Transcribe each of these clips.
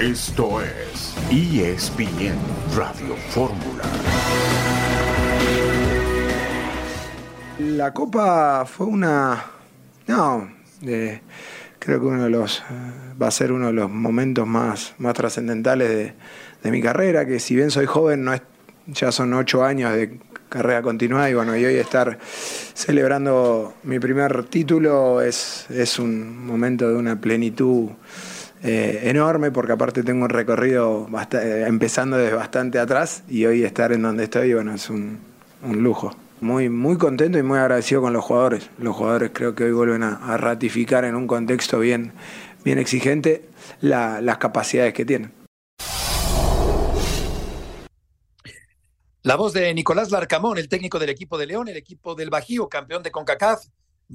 Esto es ESPN Radio Fórmula. La Copa fue una... No, de- creo que uno de los... eh, va a ser uno de los momentos más, más trascendentales de, de mi carrera, que si bien soy joven, no es, ya son ocho años de carrera continuada y bueno, y hoy estar celebrando mi primer título es, es un momento de una plenitud eh, enorme porque aparte tengo un recorrido basta- eh, empezando desde bastante atrás y hoy estar en donde estoy, bueno, es un, un lujo. Muy, muy contento y muy agradecido con los jugadores. Los jugadores creo que hoy vuelven a, a ratificar en un contexto bien, bien exigente la- las capacidades que tienen. La voz de Nicolás Larcamón, el técnico del equipo de León, el equipo del Bajío, campeón de CONCACAF,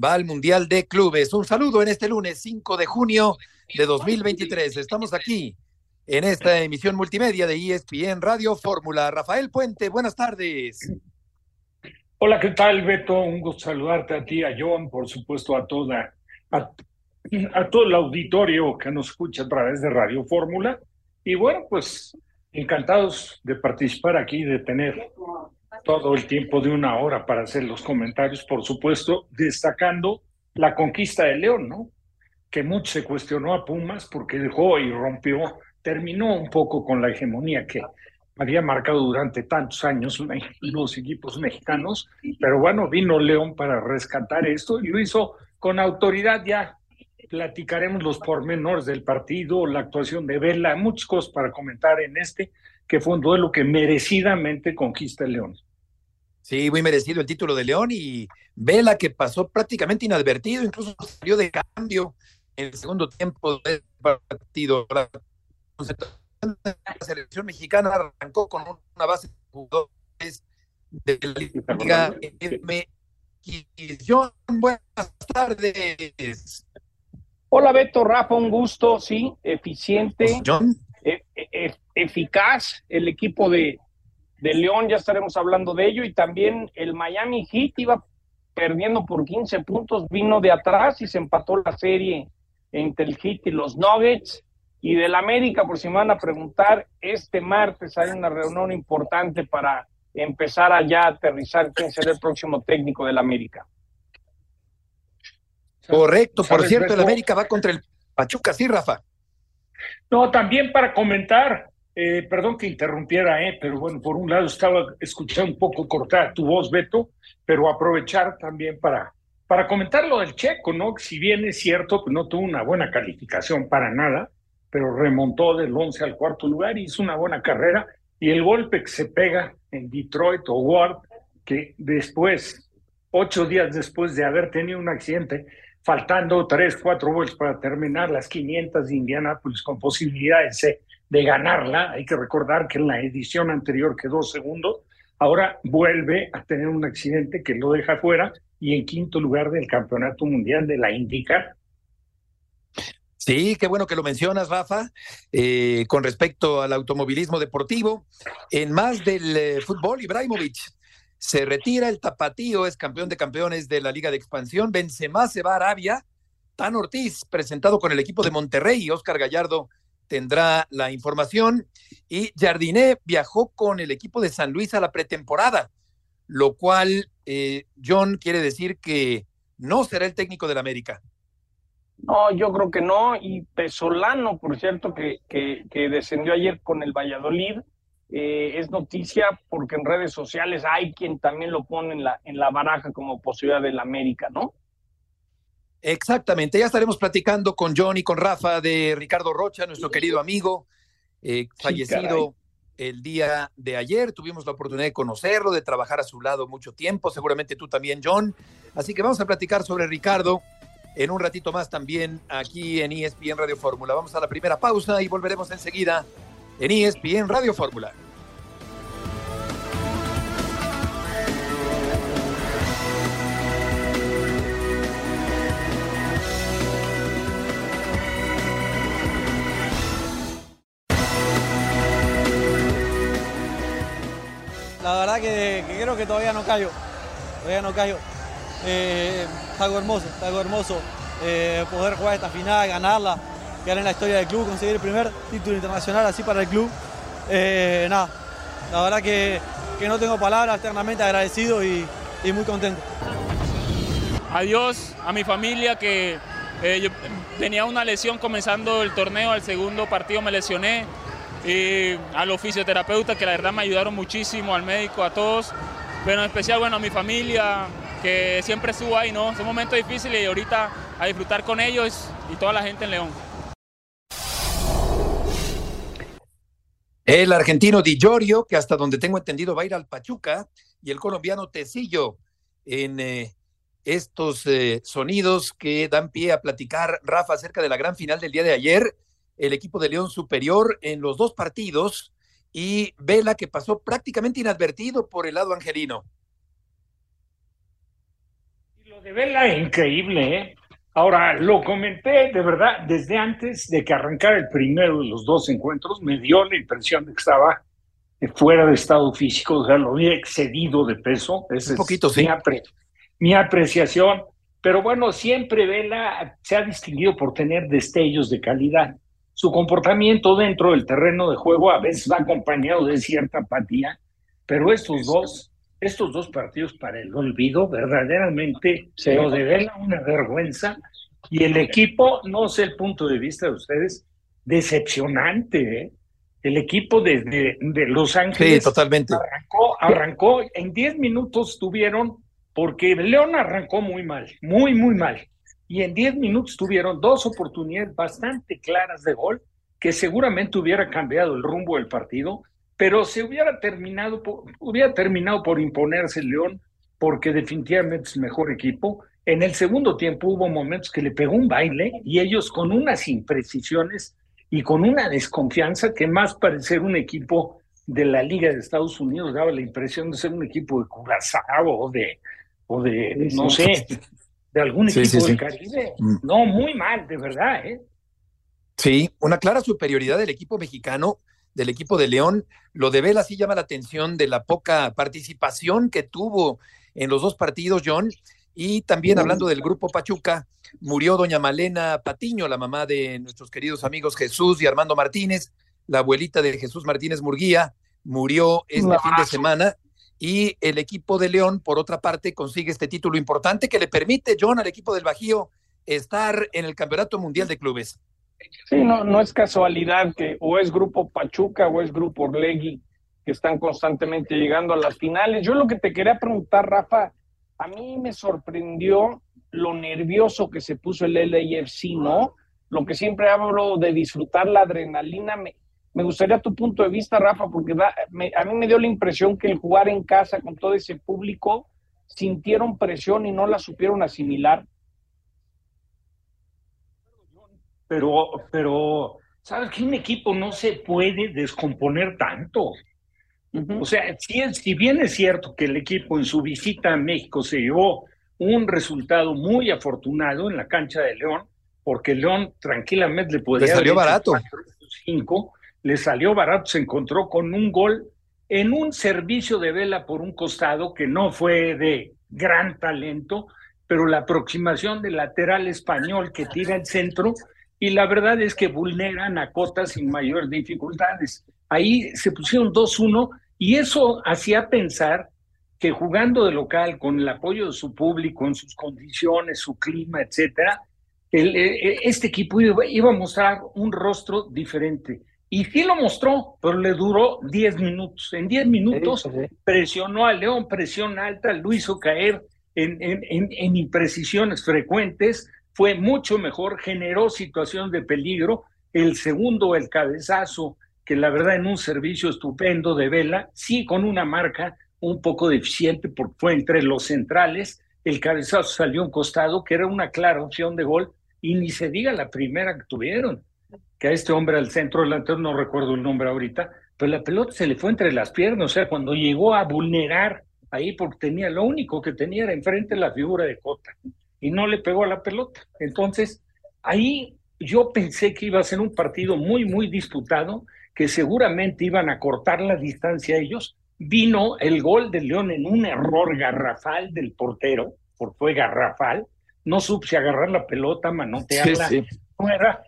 va al Mundial de Clubes. Un saludo en este lunes 5 de junio de 2023. Estamos aquí en esta emisión multimedia de ESPN Radio Fórmula. Rafael Puente, buenas tardes. Hola, ¿qué tal, Beto? Un gusto saludarte a ti, a John, por supuesto, a toda, a, a todo el auditorio que nos escucha a través de Radio Fórmula. Y bueno, pues encantados de participar aquí, de tener todo el tiempo de una hora para hacer los comentarios, por supuesto, destacando la conquista de León, ¿no? Que mucho se cuestionó a Pumas porque dejó y rompió, terminó un poco con la hegemonía que había marcado durante tantos años los equipos mexicanos, pero bueno, vino León para rescatar esto y lo hizo con autoridad ya. Platicaremos los pormenores del partido, la actuación de Vela, muchas cosas para comentar en este, que fue un duelo que merecidamente conquista el León. Sí, muy merecido el título de León y Vela que pasó prácticamente inadvertido, incluso salió de cambio en el segundo tiempo del partido. La selección mexicana arrancó con una base de jugadores de la Liga MX. John, buenas tardes. Hola Beto, Rafa, un gusto, sí, eficiente, John, e- e- eficaz el equipo de, de León, ya estaremos hablando de ello, y también el Miami Heat iba perdiendo por 15 puntos, vino de atrás y se empató la serie entre el Heat y los Nuggets, y del América, por si me van a preguntar, este martes hay una reunión importante para empezar a ya aterrizar quién será el próximo técnico del América. correcto. Por ¿Sabes, cierto, el? América va contra el Pachuca, sí, Rafa. No, también para comentar, eh, perdón que interrumpiera, eh, pero bueno, por un lado estaba escuchando un poco cortada tu voz, Beto, pero aprovechar también para, para comentar lo del Checo, ¿no? Si bien es cierto que no tuvo una buena calificación para nada, pero remontó del 11 al cuarto lugar y hizo una buena carrera. Y el golpe que se pega en Detroit o Ward, que después, ocho días después de haber tenido un accidente, faltando tres, cuatro vueltas para terminar las 500 de Indianápolis con posibilidades de, de ganarla. Hay que recordar que en la edición anterior quedó segundo. Ahora vuelve a tener un accidente que lo deja fuera y en quinto lugar del Campeonato Mundial de la IndyCar. Sí, qué bueno que lo mencionas, Rafa. Eh, con respecto al automovilismo deportivo, en más del eh, fútbol, Ibrahimovic se retira, el tapatío es campeón de campeones de la Liga de Expansión, Benzema se va a Arabia, Tan Ortiz presentado con el equipo de Monterrey y Oscar Gallardo tendrá la información y Jardiné viajó con el equipo de San Luis a la pretemporada, lo cual, eh, John, quiere decir que no será el técnico del América. No, yo creo que no. Y Pesolano, por cierto, que, que, descendió ayer con el Valladolid, eh, es noticia porque en redes sociales hay quien también lo pone en la, en la baraja como posibilidad del América, ¿no? Exactamente, ya estaremos platicando con John y con Rafa de Ricardo Rocha, nuestro querido amigo, eh, fallecido el día de ayer. Tuvimos la oportunidad de conocerlo, de trabajar a su lado mucho tiempo, seguramente tú también, John. Así que vamos a platicar sobre Ricardo en un ratito más también aquí en ESPN Radio Fórmula. Vamos a la primera pausa y volveremos enseguida en ESPN Radio Fórmula. Que, que creo que todavía no callo. Todavía no callo. Eh, es algo hermoso, es algo hermoso eh, poder jugar esta final, ganarla. quedar en la historia del club, conseguir el primer título internacional así para el club. Eh, nada, la verdad que, que, no tengo palabras, eternamente agradecido y, y, muy contento. Adiós a mi familia que eh, yo tenía una lesión comenzando el torneo, al segundo partido me lesioné y a los fisioterapeutas que la verdad me ayudaron muchísimo, al médico, a todos, pero en especial bueno a mi familia que siempre estuvo ahí, ¿no? Son momentos difíciles y ahorita a disfrutar con ellos y toda la gente en León. El argentino Di Giorgio, que hasta donde tengo entendido va a ir al Pachuca, y el colombiano Tecillo en eh, estos eh, sonidos que dan pie a platicar, Rafa, acerca de la gran final del día de ayer, el equipo de León superior en los dos partidos y Vela que pasó prácticamente inadvertido por el lado angelino. Lo de Vela es increíble, ¿eh? Ahora, lo comenté de verdad desde antes de que arrancara el primero de los dos encuentros, me dio la impresión de que estaba fuera de estado físico, o sea, lo había excedido de peso. Un poquito, sí. Mi, apreciación. Pero bueno, siempre Vela se ha distinguido por tener destellos de calidad. Su comportamiento dentro del terreno de juego a veces va acompañado de cierta apatía, pero estos dos estos dos partidos para el olvido, verdaderamente se lo devela una vergüenza. Y el equipo, no sé el punto de vista de ustedes, decepcionante. ¿eh? El equipo de, de, Los Ángeles totalmente. arrancó, arrancó, en 10 minutos tuvieron, porque León arrancó muy mal, muy, muy mal. Y en 10 minutos tuvieron dos oportunidades bastante claras de gol que seguramente hubiera cambiado el rumbo del partido pero se hubiera terminado por, hubiera terminado por imponerse el León porque definitivamente es el mejor equipo. En el segundo tiempo hubo momentos que le pegó un baile y ellos con unas imprecisiones y con una desconfianza que más parecer un equipo de la Liga de Estados Unidos daba la impresión de ser un equipo de Curazao o de, o de no sé, de algún equipo del Caribe. Mm. No, muy mal, de verdad, ¿eh? Sí, una clara superioridad del equipo mexicano del equipo de León. Lo de Vela sí llama la atención de la poca participación que tuvo en los dos partidos, John. Y también hablando del grupo Pachuca, murió doña Malena Patiño, la mamá de nuestros queridos amigos Jesús y Armando Martínez, la abuelita de Jesús Martínez Murguía, murió este fin de semana. Y el equipo de León, por otra parte, consigue este título importante que le permite, John, al equipo del Bajío estar en el Campeonato Mundial de Clubes. Sí, no, no es casualidad que o es Grupo Pachuca o es Grupo Orlegui que están constantemente llegando a las finales. Yo lo que te quería preguntar, Rafa, a mí me sorprendió lo nervioso que se puso el LAFC, ¿no? Lo que siempre hablo de disfrutar la adrenalina. Me, me gustaría tu punto de vista, Rafa, porque a mí me dio la impresión que el jugar en casa con todo ese público sintieron presión y no la supieron asimilar. pero, pero, ¿sabes que un equipo no se puede descomponer tanto? O sea, si, si bien es cierto que el equipo en su visita a México se llevó un resultado muy afortunado en la cancha de León, porque León tranquilamente le podría... Le salió barato. Cinco, le salió barato, se encontró con un gol en un servicio de vela por un costado que no fue de gran talento, pero la aproximación del lateral español que tira el centro y la verdad es que vulneran a Cota sin mayores dificultades. Ahí se pusieron 2-1 y eso hacía pensar que jugando de local, con el apoyo de su público, en sus condiciones, su clima, etcétera, el, e, e, este equipo iba, a mostrar un rostro diferente. Y sí lo mostró, pero le duró 10 minutos. En 10 minutos presionó a León, presión alta, lo hizo caer en, en, en imprecisiones frecuentes, fue mucho mejor, generó situación de peligro. El segundo, el cabezazo, que la verdad en un servicio estupendo de Vela, sí con una marca un poco deficiente porque fue entre los centrales, el cabezazo salió a un costado, que era una clara opción de gol, y ni se diga la primera que tuvieron, que a este hombre al centro delantero, no recuerdo el nombre ahorita, pero la pelota se le fue entre las piernas, o sea, cuando llegó a vulnerar ahí porque tenía, lo único que tenía era enfrente la figura de Cota y no le pegó a la pelota. Entonces, ahí yo pensé que iba a ser un partido muy, muy disputado, que seguramente iban a cortar la distancia ellos. Vino el gol de León en un error garrafal del portero, porque fue garrafal. No supe agarrar la pelota, manotearla.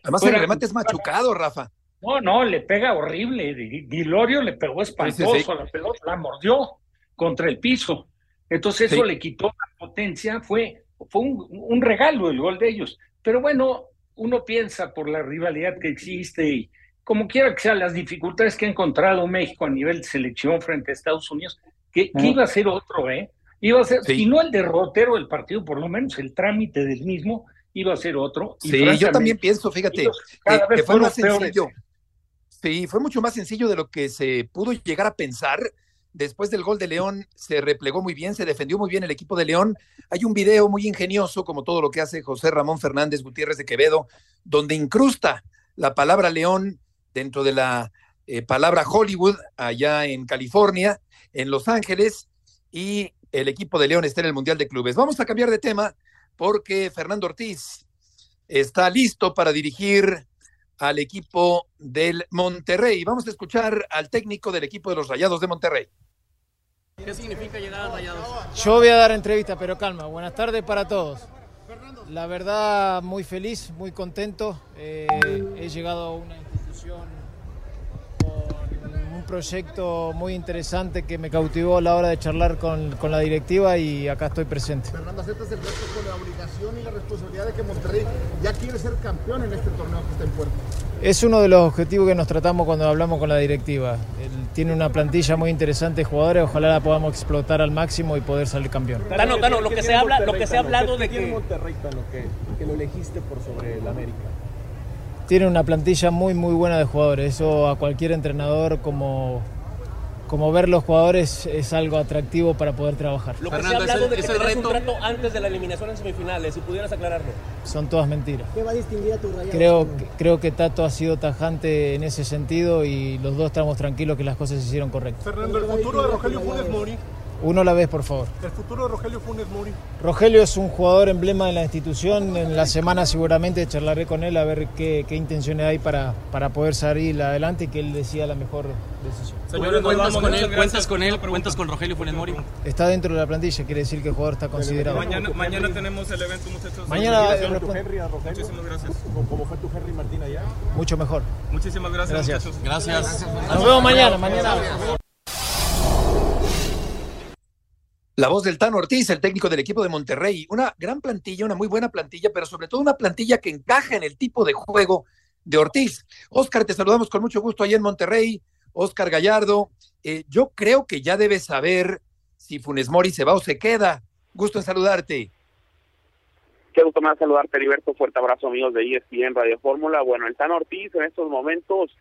Además, el remate es machucado, Rafa. No, no, le pega horrible. Dilorio le pegó espantoso a la pelota, la mordió contra el piso. Entonces eso le quitó la potencia, fue, fue un, regalo el gol de ellos. Pero bueno, uno piensa por la rivalidad que existe y como quiera que sean las dificultades que ha encontrado México a nivel de selección frente a Estados Unidos, que, iba a ser otro, ¿eh? Iba a ser, si no el derrotero del partido, por lo menos el trámite del mismo iba a ser otro. sí, yo también pienso, fíjate, que, fue más sencillo. Sí, fue mucho más sencillo de lo que se pudo llegar a pensar después del gol de León se replegó muy bien, se defendió muy bien el equipo de León. Hay un video muy ingenioso, como todo lo que hace José Ramón Fernández Gutiérrez de Quevedo, donde incrusta la palabra León dentro de la eh, palabra Hollywood, allá en California, en Los Ángeles, y el equipo de León está en el Mundial de Clubes. Vamos a cambiar de tema porque Fernando Ortiz está listo para dirigir al equipo del Monterrey. Vamos a escuchar al técnico del equipo de los Rayados de Monterrey. ¿Qué significa llegar a Rayados? Yo voy a dar entrevista, pero calma. Buenas tardes para todos. La verdad, muy feliz, muy contento. Eh, he llegado a una institución proyecto muy interesante que me cautivó a la hora de charlar con, con la directiva y acá estoy presente. Fernando, ¿aceptas el reto con la obligación y la responsabilidad de que Monterrey ya quiere ser campeón en este torneo que está en puerto? Es uno de los objetivos que nos tratamos cuando hablamos con la directiva. Él tiene una plantilla muy interesante de jugadores, ojalá la podamos explotar al máximo y poder salir campeón. Tano, Tano, lo que se habla, lo que se ha hablado de que tiene Monterrey, Tano, que, que lo elegiste por sobre el América. Tiene una plantilla muy muy buena de jugadores, eso a cualquier entrenador como como ver los jugadores es algo atractivo para poder trabajar. Lo que se ha hablado de que tendrás un trato antes de la eliminación en semifinales, si pudieras aclararlo. Son todas mentiras. ¿Qué va a distinguir a tu rayado? Creo, creo que Tato ha sido tajante en ese sentido y los dos estamos tranquilos que las cosas se hicieron correctas. Fernando, el futuro de Rogelio Funes Mori uno a la vez, por favor. El futuro de Rogelio Funes Mori. Rogelio es un jugador emblema de la institución. En la semana seguramente charlaré con él a ver qué, intenciones hay para, para poder salir adelante y que él decida la mejor decisión. Señores, ¿cuentas con él? ¿Cuentas con él? ¿Cuentas con Rogelio Funes Mori? Está dentro de la plantilla, quiere decir que el jugador está considerado. Mañana, mañana tenemos el evento, muchachos. Mañana. Muchísimas gracias. ¿Cómo fue tu Henry Martín allá? Mucho mejor. Muchísimas gracias. Gracias. Gracias. Nos vemos mañana. Mañana. La voz del Tano Ortiz, el técnico del equipo de Monterrey. Una gran plantilla, una muy buena plantilla, pero sobre todo una plantilla que encaja en el tipo de juego de Ortiz. Oscar, te saludamos con mucho gusto ahí en Monterrey. Oscar Gallardo, eh, yo creo que ya debes saber si Funes Mori se va o se queda. Gusto en saludarte. Qué gusto más saludarte, Heriberto. Fuerte abrazo, amigos de ESPN Radio Fórmula. Bueno, el Tano Ortiz en estos momentos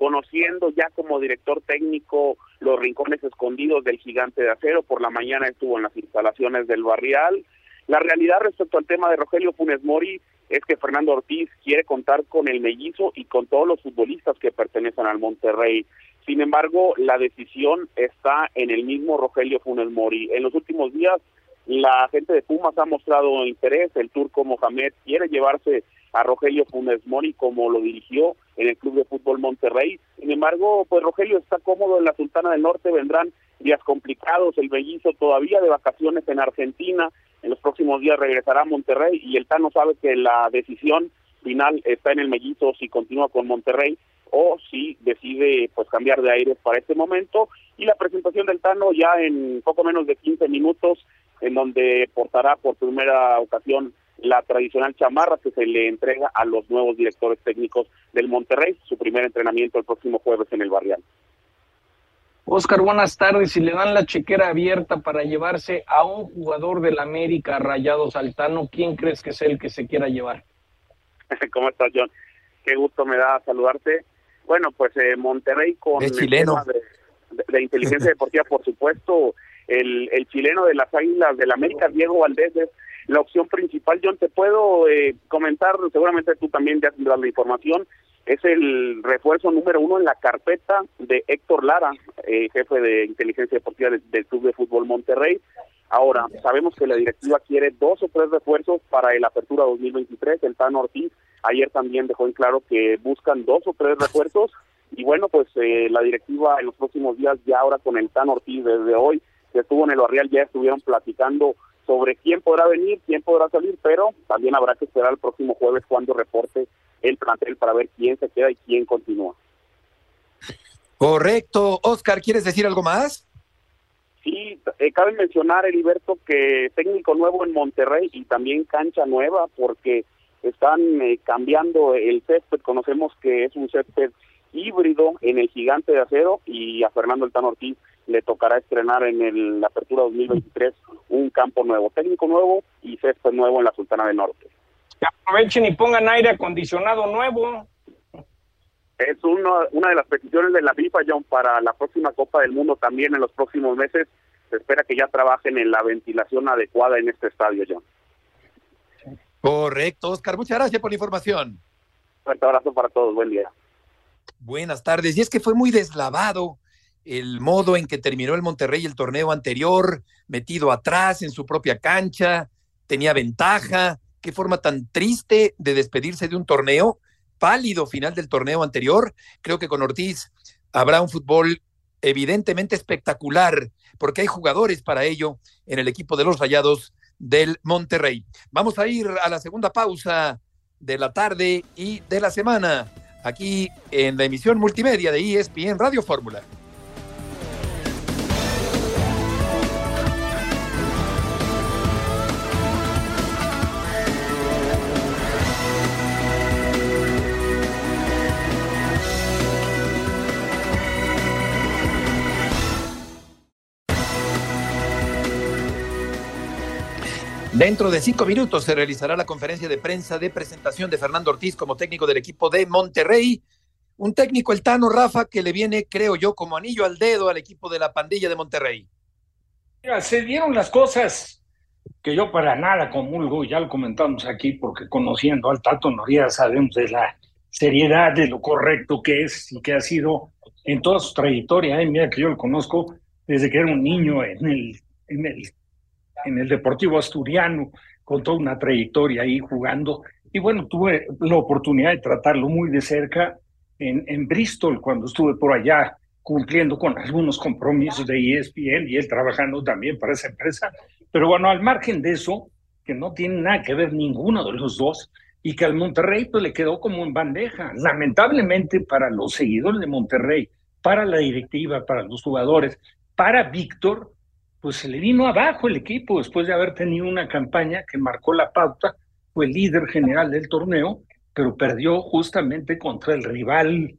conociendo ya como director técnico los rincones escondidos del gigante de acero. Por la mañana estuvo en las instalaciones del barrial. La realidad respecto al tema de Rogelio Funes Mori es que Fernando Ortiz quiere contar con el mellizo y con todos los futbolistas que pertenecen al Monterrey. Sin embargo, la decisión está en el mismo Rogelio Funes Mori. En los últimos días, la gente de Pumas ha mostrado interés. El turco Mohamed quiere llevarse a Rogelio Funes Mori como lo dirigió en el Club de Fútbol Monterrey. Sin embargo, pues Rogelio está cómodo en la Sultana del Norte, vendrán días complicados, el bellizo todavía de vacaciones en Argentina, en los próximos días regresará a Monterrey y el Tano sabe que la decisión final está en el mellizo si continúa con Monterrey o si decide pues cambiar de aires para este momento y la presentación del Tano ya en poco menos de 15 minutos en donde portará por primera ocasión la tradicional chamarra que se le entrega a los nuevos directores técnicos del Monterrey, su primer entrenamiento el próximo jueves en el Barrial. Oscar, buenas tardes. Si le dan la chequera abierta para llevarse a un jugador del América Rayado Saltano, ¿quién crees que es el que se quiera llevar? ¿Cómo estás, John? Qué gusto me da saludarte. Bueno, pues eh, Monterrey con el chileno. de, inteligencia deportiva, por supuesto, el, el chileno de las Águilas del América, Diego Valdés, es la opción principal. John, te puedo eh, comentar, seguramente tú también ya tendrás la información, es el refuerzo número uno en la carpeta de Héctor Lara, eh, jefe de inteligencia deportiva del, Club de Fútbol Monterrey. Ahora, sabemos que la directiva quiere dos o tres refuerzos para el Apertura 2023. El Tano Ortiz ayer también dejó en claro que buscan dos o tres refuerzos. Y bueno, pues eh, la directiva en los próximos días, ya ahora con el Tano Ortiz desde hoy, que estuvo en el barrial, ya estuvieron platicando sobre quién podrá venir, quién podrá salir, pero también habrá que esperar el próximo jueves cuando reporte el plantel para ver quién se queda y quién continúa. Correcto. Oscar, ¿quieres decir algo más? Sí, eh, cabe mencionar, Heriberto, que técnico nuevo en Monterrey y también cancha nueva porque están eh, cambiando el césped. Conocemos que es un césped híbrido en el Gigante de Acero y a Fernando El Ortiz le tocará estrenar en el, la Apertura 2023 un campo nuevo, técnico nuevo y césped nuevo en la Sultana del Norte. aprovechen y pongan aire acondicionado nuevo. Es uno, una de las peticiones de la FIFA, John, para la próxima Copa del Mundo también en los próximos meses. Se espera que ya trabajen en la ventilación adecuada en este estadio, John. Correcto, Oscar. Muchas gracias por la información. Fuerte abrazo para todos. Buen día. Buenas tardes. Y es que fue muy deslavado el modo en que terminó el Monterrey el torneo anterior, metido atrás en su propia cancha, tenía ventaja. Qué forma tan triste de despedirse de un torneo, pálido final del torneo anterior. Creo que con Ortiz habrá un fútbol evidentemente espectacular, porque hay jugadores para ello en el equipo de los Rayados del Monterrey. Vamos a ir a la segunda pausa de la tarde y de la semana, aquí en la emisión multimedia de ESPN Radio Fórmula. Dentro de cinco minutos se realizará la conferencia de prensa de presentación de Fernando Ortiz como técnico del equipo de Monterrey. Un técnico, el Tano Rafa, que le viene, creo yo, como anillo al dedo al equipo de la pandilla de Monterrey. Mira, se dieron las cosas que yo para nada comulgo, ya lo comentamos aquí, porque conociendo al Tato Noriega sabemos de la seriedad, de lo correcto que es y que ha sido en toda su trayectoria. Mira que yo lo conozco desde que era un niño en el en el Deportivo Asturiano, con toda una trayectoria ahí jugando. Y bueno, tuve la oportunidad de tratarlo muy de cerca en, en Bristol, cuando estuve por allá cumpliendo con algunos compromisos de ESPN y él trabajando también para esa empresa. Pero bueno, al margen de eso, que no tiene nada que ver ninguno de los dos, y que al Monterrey pues le quedó como en bandeja. Lamentablemente para los seguidores de Monterrey, para la directiva, para los jugadores, para Víctor, pues se le vino abajo el equipo después de haber tenido una campaña que marcó la pauta, fue el líder general del torneo, pero perdió justamente contra el rival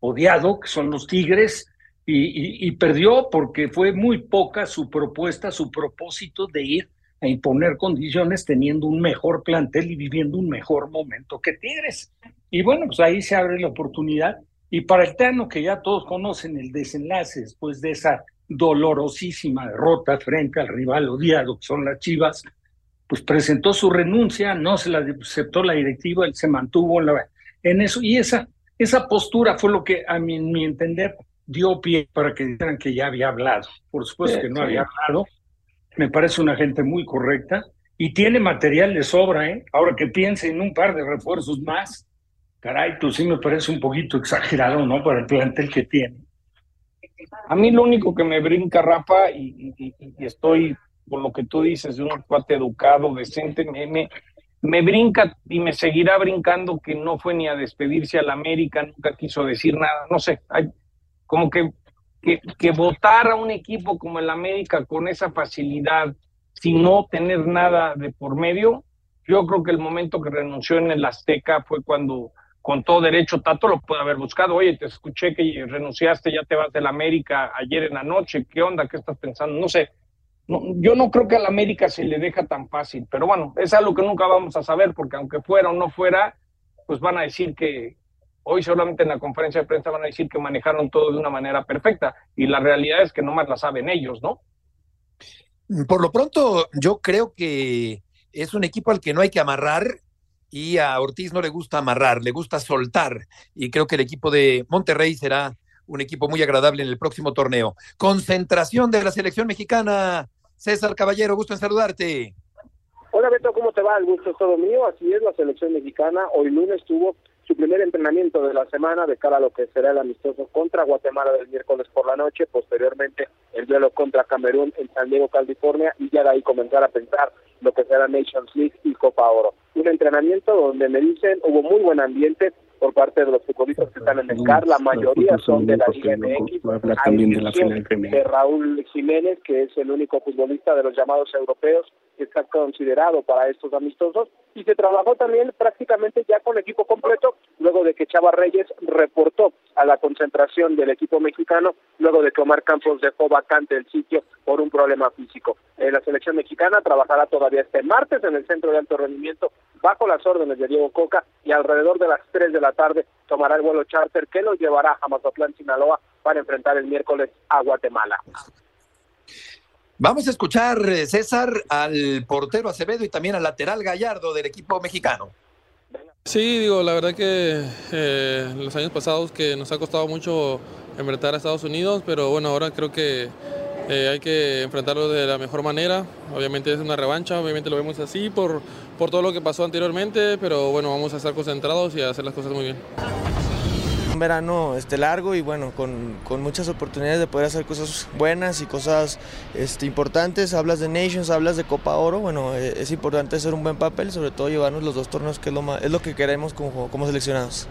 odiado, que son los Tigres, y, perdió porque fue muy poca su propuesta, su propósito de ir a imponer condiciones teniendo un mejor plantel y viviendo un mejor momento que Tigres. Y bueno, pues ahí se abre la oportunidad. Y para el Tano, que ya todos conocen el desenlace después de esa dolorosísima derrota frente al rival odiado, que son las Chivas, pues presentó su renuncia, no se la aceptó la directiva, él se mantuvo en, eso, y esa, esa postura fue lo que, a mi, mi entender, dio pie para que dijeran que ya había hablado. Por supuesto que no había hablado, me parece una gente muy correcta, y tiene material de sobra, ¿eh? Ahora que piense en un par de refuerzos más, caray, pues sí me parece un poquito exagerado, ¿no? Para el plantel que tiene. A mí lo único que me brinca, Rafa, y, estoy por lo que tú dices de un cuate educado, decente, me, me, brinca y me seguirá brincando que no fue ni a despedirse a la América, nunca quiso decir nada, no sé, hay, como que, que, que votar a un equipo como el América con esa facilidad, sin no tener nada de por medio, yo creo que el momento que renunció en el Azteca fue cuando con todo derecho, Tato lo puede haber buscado. Oye, te escuché que renunciaste, ya te vas de la América ayer en la noche. ¿Qué onda? ¿Qué estás pensando? No sé. yo no creo que a la América se le deja tan fácil, pero bueno, es algo que nunca vamos a saber, porque aunque fuera o no fuera, pues van a decir que hoy solamente en la conferencia de prensa van a decir que manejaron todo de una manera perfecta, y la realidad es que no más la saben ellos, ¿no? Por lo pronto, yo creo que es un equipo al que no hay que amarrar y a Ortiz no le gusta amarrar, le gusta soltar. Y creo que el equipo de Monterrey será un equipo muy agradable en el próximo torneo. Concentración de la selección mexicana. César Caballero, gusto en saludarte. Hola Beto, ¿cómo te va? El gusto es todo mío. Así es, la selección mexicana hoy lunes tuvo su primer entrenamiento de la semana de cara a lo que será el amistoso contra Guatemala del miércoles por la noche, posteriormente el duelo contra Camerún en San Diego, California, y ya de ahí comenzar a pensar lo que será Nations League y Copa Oro. Un entrenamiento donde me dicen hubo muy buen ambiente, por parte de los futbolistas que están en el CAR, la mayoría son de la Liga MX, de Raúl Jiménez, que es el único futbolista de los llamados europeos que está considerado para estos amistosos, y se trabajó también prácticamente ya con equipo completo, luego de que Chava Reyes reportó a la concentración del equipo mexicano, luego de que Omar Campos dejó vacante el sitio por un problema físico. Eh, la selección mexicana trabajará todavía este martes en el centro de alto rendimiento bajo las órdenes de Diego Coca y alrededor de las 3 de la tarde tomará el vuelo charter que lo llevará a Mazatlán, Sinaloa para enfrentar el miércoles a Guatemala. Vamos a escuchar, eh, César, al portero Acevedo y también al lateral Gallardo del equipo mexicano. Sí, digo, la verdad que eh, los años pasados que nos ha costado mucho enfrentar a Estados Unidos, pero bueno, ahora creo que eh, hay que enfrentarlo de la mejor manera. Obviamente es una revancha, obviamente lo vemos así por, por todo lo que pasó anteriormente, pero bueno, vamos a estar concentrados y a hacer las cosas muy bien. Un verano este, largo y bueno, con, con muchas oportunidades de poder hacer cosas buenas y cosas este, importantes. Hablas de Nations, hablas de Copa Oro, bueno, eh, es importante hacer un buen papel, sobre todo llevarnos los dos torneos, que es lo, más, es lo que queremos como, como seleccionados.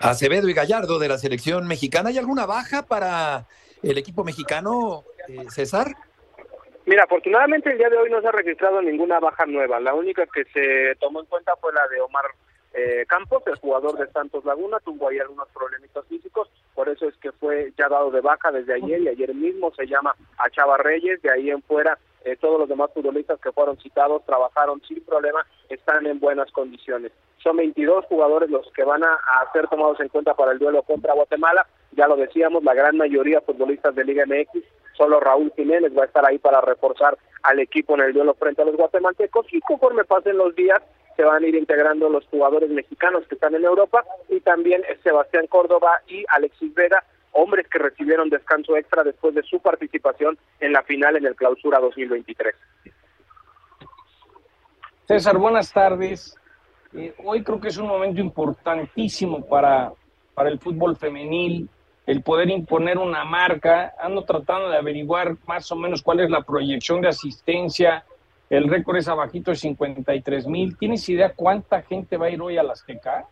Acevedo y Gallardo de la selección mexicana. ¿Hay alguna baja para el equipo mexicano, eh, César? Mira, afortunadamente el día de hoy no se ha registrado ninguna baja nueva. La única que se tomó en cuenta fue la de Omar eh, Campos, el jugador de Santos Laguna, tuvo ahí algunos problemitas físicos, por eso es que fue ya dado de baja desde ayer y ayer mismo se llama a Chava Reyes, de ahí en fuera eh, todos los demás futbolistas que fueron citados trabajaron sin problema, están en buenas condiciones. Son 22 jugadores los que van a, ser tomados en cuenta para el duelo contra Guatemala. Ya lo decíamos, la gran mayoría futbolistas de Liga MX. Solo Raúl Jiménez va a estar ahí para reforzar al equipo en el duelo frente a los guatemaltecos. Y conforme pasen los días, se van a ir integrando los jugadores mexicanos que están en Europa y también Sebastián Córdoba y Alexis Vega, hombres que recibieron descanso extra después de su participación en la final en el Clausura 2023. César, buenas tardes. Eh, hoy creo que es un momento importantísimo para, para el fútbol femenil, el poder imponer una marca. Ando tratando de averiguar más o menos cuál es la proyección de asistencia. El récord es abajito de 53 mil. ¿Tienes idea cuánta gente va a ir hoy a las Azteca?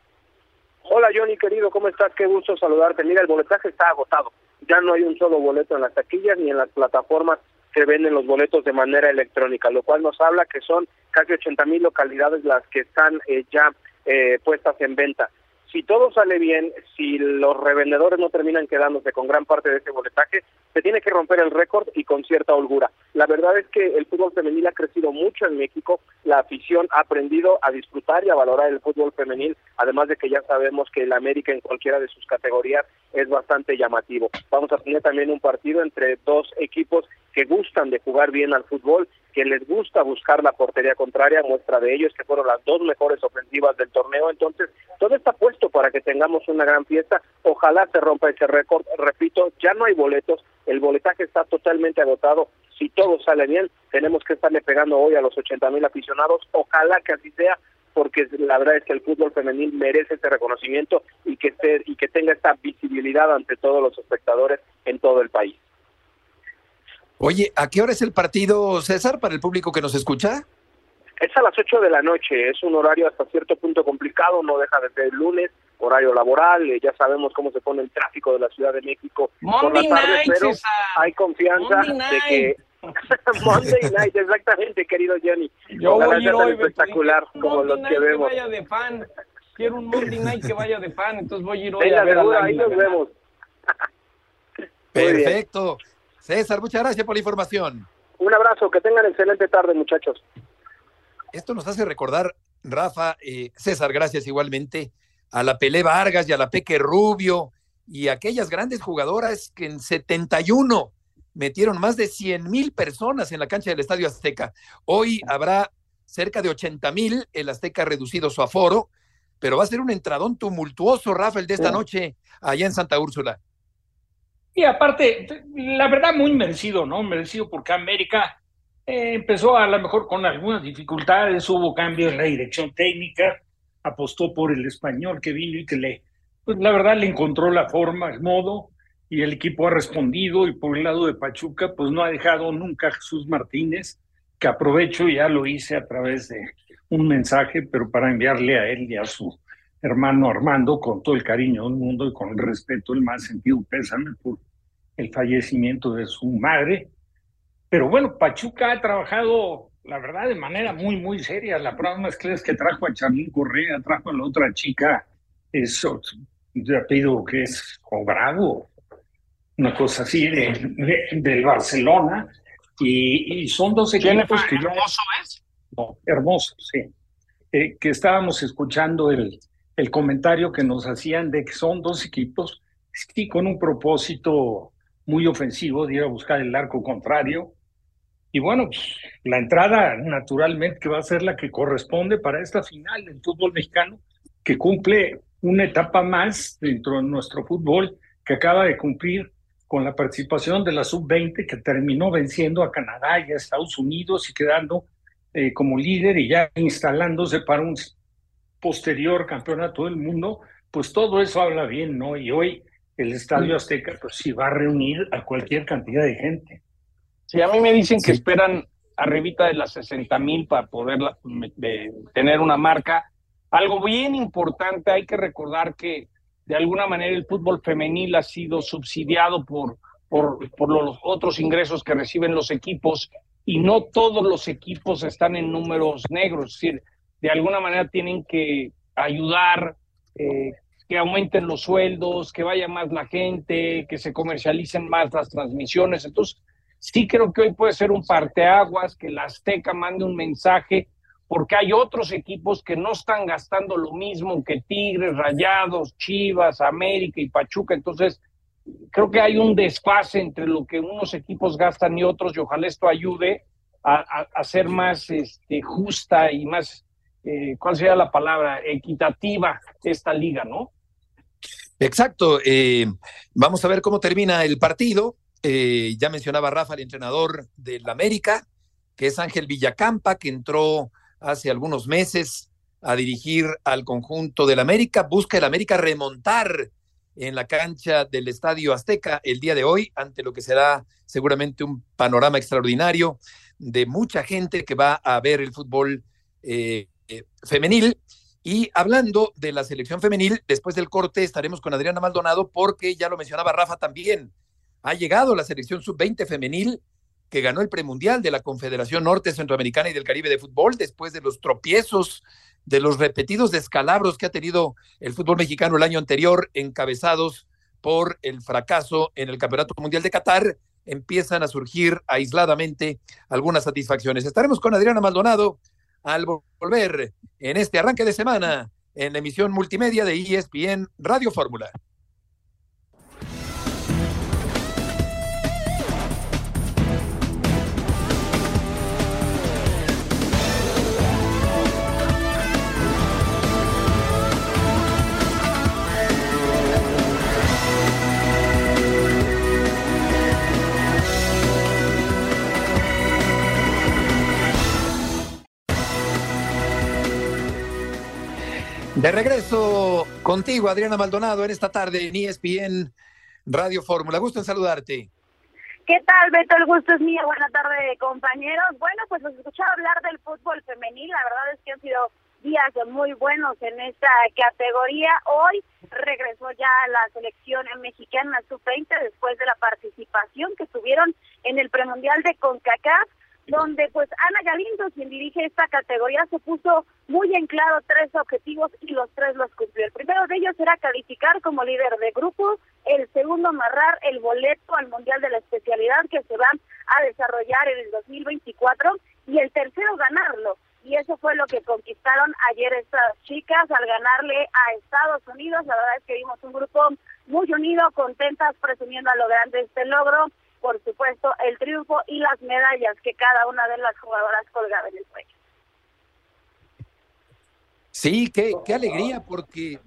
Hola Johnny, querido, ¿cómo estás? Qué gusto saludarte. Mira, el boletaje está agotado. Ya no hay un solo boleto en las taquillas ni en las plataformas que venden los boletos de manera electrónica, lo cual nos habla que son casi 80 mil localidades las que están eh, ya eh, puestas en venta. Si todo sale bien, si los revendedores no terminan quedándose con gran parte de ese boletaje, se tiene que romper el récord y con cierta holgura. La verdad es que el fútbol femenil ha crecido mucho en México, la afición ha aprendido a disfrutar y a valorar el fútbol femenil, además de que ya sabemos que el América en cualquiera de sus categorías es bastante llamativo. Vamos a tener también un partido entre dos equipos que gustan de jugar bien al fútbol, que les gusta buscar la portería contraria, muestra de ello es que fueron las dos mejores ofensivas del torneo, entonces todo está puesto para que tengamos una gran fiesta, ojalá se rompa ese récord, repito, ya no hay boletos, el boletaje está totalmente agotado, si todo sale bien, tenemos que estarle pegando hoy a los 80 mil aficionados, ojalá que así sea, porque la verdad es que el fútbol femenil merece este reconocimiento y que, esté, y que tenga esta visibilidad ante todos los espectadores en todo el país. Oye, ¿a qué hora es el partido, César, para el público que nos escucha? Es a las 8 de la noche, es un horario hasta cierto punto complicado, no deja de ser el lunes, horario laboral, eh, ya sabemos cómo se pone el tráfico de la Ciudad de México por la tarde, pero hay confianza de que Monday Night, exactamente, querido Johnny. Yo voy a ir hoy, espectacular como los que vemos. Que vaya de fan. Quiero un Monday Night que vaya de fan, entonces voy a ir hoy Venga, a ver seguro, ahí nos vemos. Perfecto. César, muchas gracias por la información. Un abrazo, que tengan excelente tarde, muchachos. Esto nos hace recordar, Rafa, eh, César, gracias igualmente, a la Pelé Vargas y a la Peque Rubio y aquellas grandes jugadoras que en 71 metieron más de 100 mil personas en la cancha del Estadio Azteca. Hoy habrá cerca de 80 mil, el Azteca ha reducido su aforo, pero va a ser un entradón tumultuoso, Rafael, de esta noche allá en Santa Úrsula. Y aparte, la verdad, muy merecido, ¿no? Merecido porque América Eh, empezó a lo mejor con algunas dificultades, hubo cambios en la dirección técnica, apostó por el español que vino y que le, pues la verdad le encontró la forma, el modo, y el equipo ha respondido. Y por el lado de Pachuca, pues no ha dejado nunca a Jesús Martínez, que aprovecho, ya lo hice a través de un mensaje, pero para enviarle a él y a su hermano Armando, con todo el cariño del mundo y con el respeto, el más sentido pésame por el fallecimiento de su madre. Pero bueno, Pachuca ha trabajado, la verdad, de manera muy, muy seria. La prueba es que es que trajo a Charlín Correa, trajo a la otra chica, eso, de apellido que es cobrado, una cosa así, de, del Barcelona. Y, son dos equipos que hermoso es? No, hermoso, sí. Eh, que estábamos escuchando el, el comentario que nos hacían de que son dos equipos, sí, con un propósito muy ofensivo de ir a buscar el arco contrario. Y bueno, pues, la entrada naturalmente que va a ser la que corresponde para esta final del fútbol mexicano, que cumple una etapa más dentro de nuestro fútbol, que acaba de cumplir con la participación de la sub-20, que terminó venciendo a Canadá y a Estados Unidos y quedando eh, como líder y ya instalándose para un posterior campeonato del mundo, pues todo eso habla bien, ¿no? Y hoy el Estadio Azteca, pues sí va a reunir a cualquier cantidad de gente. Sí, a mí me dicen que esperan arribita de las 60 mil para poder tener una marca. Algo bien importante, hay que recordar que de alguna manera el fútbol femenil ha sido subsidiado por, por, por los otros ingresos que reciben los equipos y no todos los equipos están en números negros, es decir, de alguna manera tienen que ayudar, eh, que aumenten los sueldos, que vaya más la gente, que se comercialicen más las transmisiones. Entonces, sí creo que hoy puede ser un parteaguas, que la Azteca mande un mensaje, porque hay otros equipos que no están gastando lo mismo que Tigres, Rayados, Chivas, América y Pachuca. Entonces, creo que hay un desfase entre lo que unos equipos gastan y otros, y ojalá esto ayude a, ser más este, justa y más, eh, ¿cuál sería la palabra? Equitativa esta liga, ¿no? Exacto. Eh, vamos a ver cómo termina el partido. Eh, ya mencionaba Rafa, el entrenador del América, que es Ángel Villacampa, que entró hace algunos meses a dirigir al conjunto del América. Busca el América remontar en la cancha del Estadio Azteca el día de hoy, ante lo que será seguramente un panorama extraordinario de mucha gente que va a ver el fútbol eh, femenil. Y hablando de la selección femenil, después del corte estaremos con Adriana Maldonado porque ya lo mencionaba Rafa también. Ha llegado la selección sub-20 femenil que ganó el premundial de la Confederación Norte Centroamericana y del Caribe de Fútbol después de los tropiezos, de los repetidos descalabros que ha tenido el fútbol mexicano el año anterior, encabezados por el fracaso en el Campeonato Mundial de Qatar, empiezan a surgir aisladamente algunas satisfacciones. Estaremos con Adriana Maldonado al volver en este arranque de semana en la emisión multimedia de ESPN Radio Fórmula. De regreso contigo, Adriana Maldonado, en esta tarde en ESPN Radio Fórmula. Gusto en saludarte. ¿Qué tal, Beto? El gusto es mío. Buenas tardes, compañeros. Bueno, pues os escuchaba hablar del fútbol femenil. La verdad es que han sido días muy buenos en esta categoría. Hoy regresó ya la selección mexicana sub-20 después de la participación que tuvieron en el premundial de CONCACAF donde pues Ana Galindo, quien dirige esta categoría, se puso muy en claro tres objetivos y los tres los cumplió. El primero de ellos era calificar como líder de grupo, el segundo amarrar el boleto al Mundial de la Especialidad que se va a desarrollar en el 2024 y el tercero ganarlo. Y eso fue lo que conquistaron ayer estas chicas al ganarle a Estados Unidos. La verdad es que vimos un grupo muy unido, contentas, presumiendo a lo grande este logro por supuesto, el triunfo y las medallas que cada una de las jugadoras colgaba en el cuello. Sí, qué, qué alegría, porque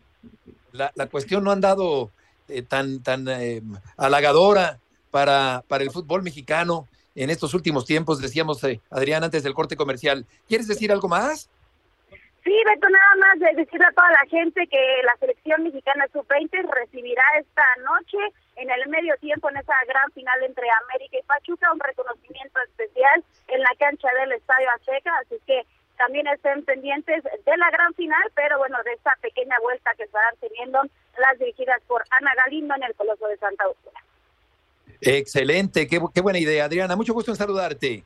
la, la cuestión no ha andado eh, tan, tan eh, halagadora para, para el fútbol mexicano en estos últimos tiempos, decíamos, eh, Adrián, antes del corte comercial. ¿Quieres decir algo más? Sí, Beto, nada más de decirle a toda la gente que la selección mexicana sub-20 recibirá esta noche en el medio tiempo en esa gran final entre América y Pachuca un reconocimiento especial en la cancha del Estadio Azteca, así que también estén pendientes de la gran final, pero bueno, de esta pequeña vuelta que estarán teniendo las dirigidas por Ana Galindo en el Coloso de Santa Úrsula. Excelente, qué, qué buena idea, Adriana. Mucho gusto en saludarte.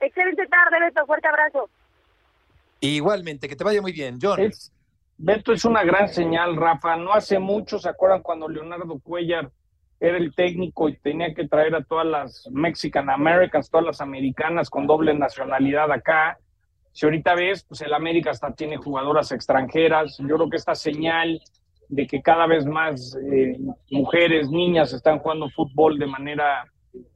Excelente tarde, Beto. Fuerte abrazo. Igualmente, que te vaya muy bien, John. Es, Beto es una gran señal, Rafa. No hace mucho, ¿se acuerdan cuando Leonardo Cuellar era el técnico y tenía que traer a todas las Mexican Americans, todas las americanas con doble nacionalidad acá? Si ahorita ves, pues el América hasta tiene jugadoras extranjeras. Yo creo que esta señal de que cada vez más eh, mujeres, niñas están jugando fútbol de manera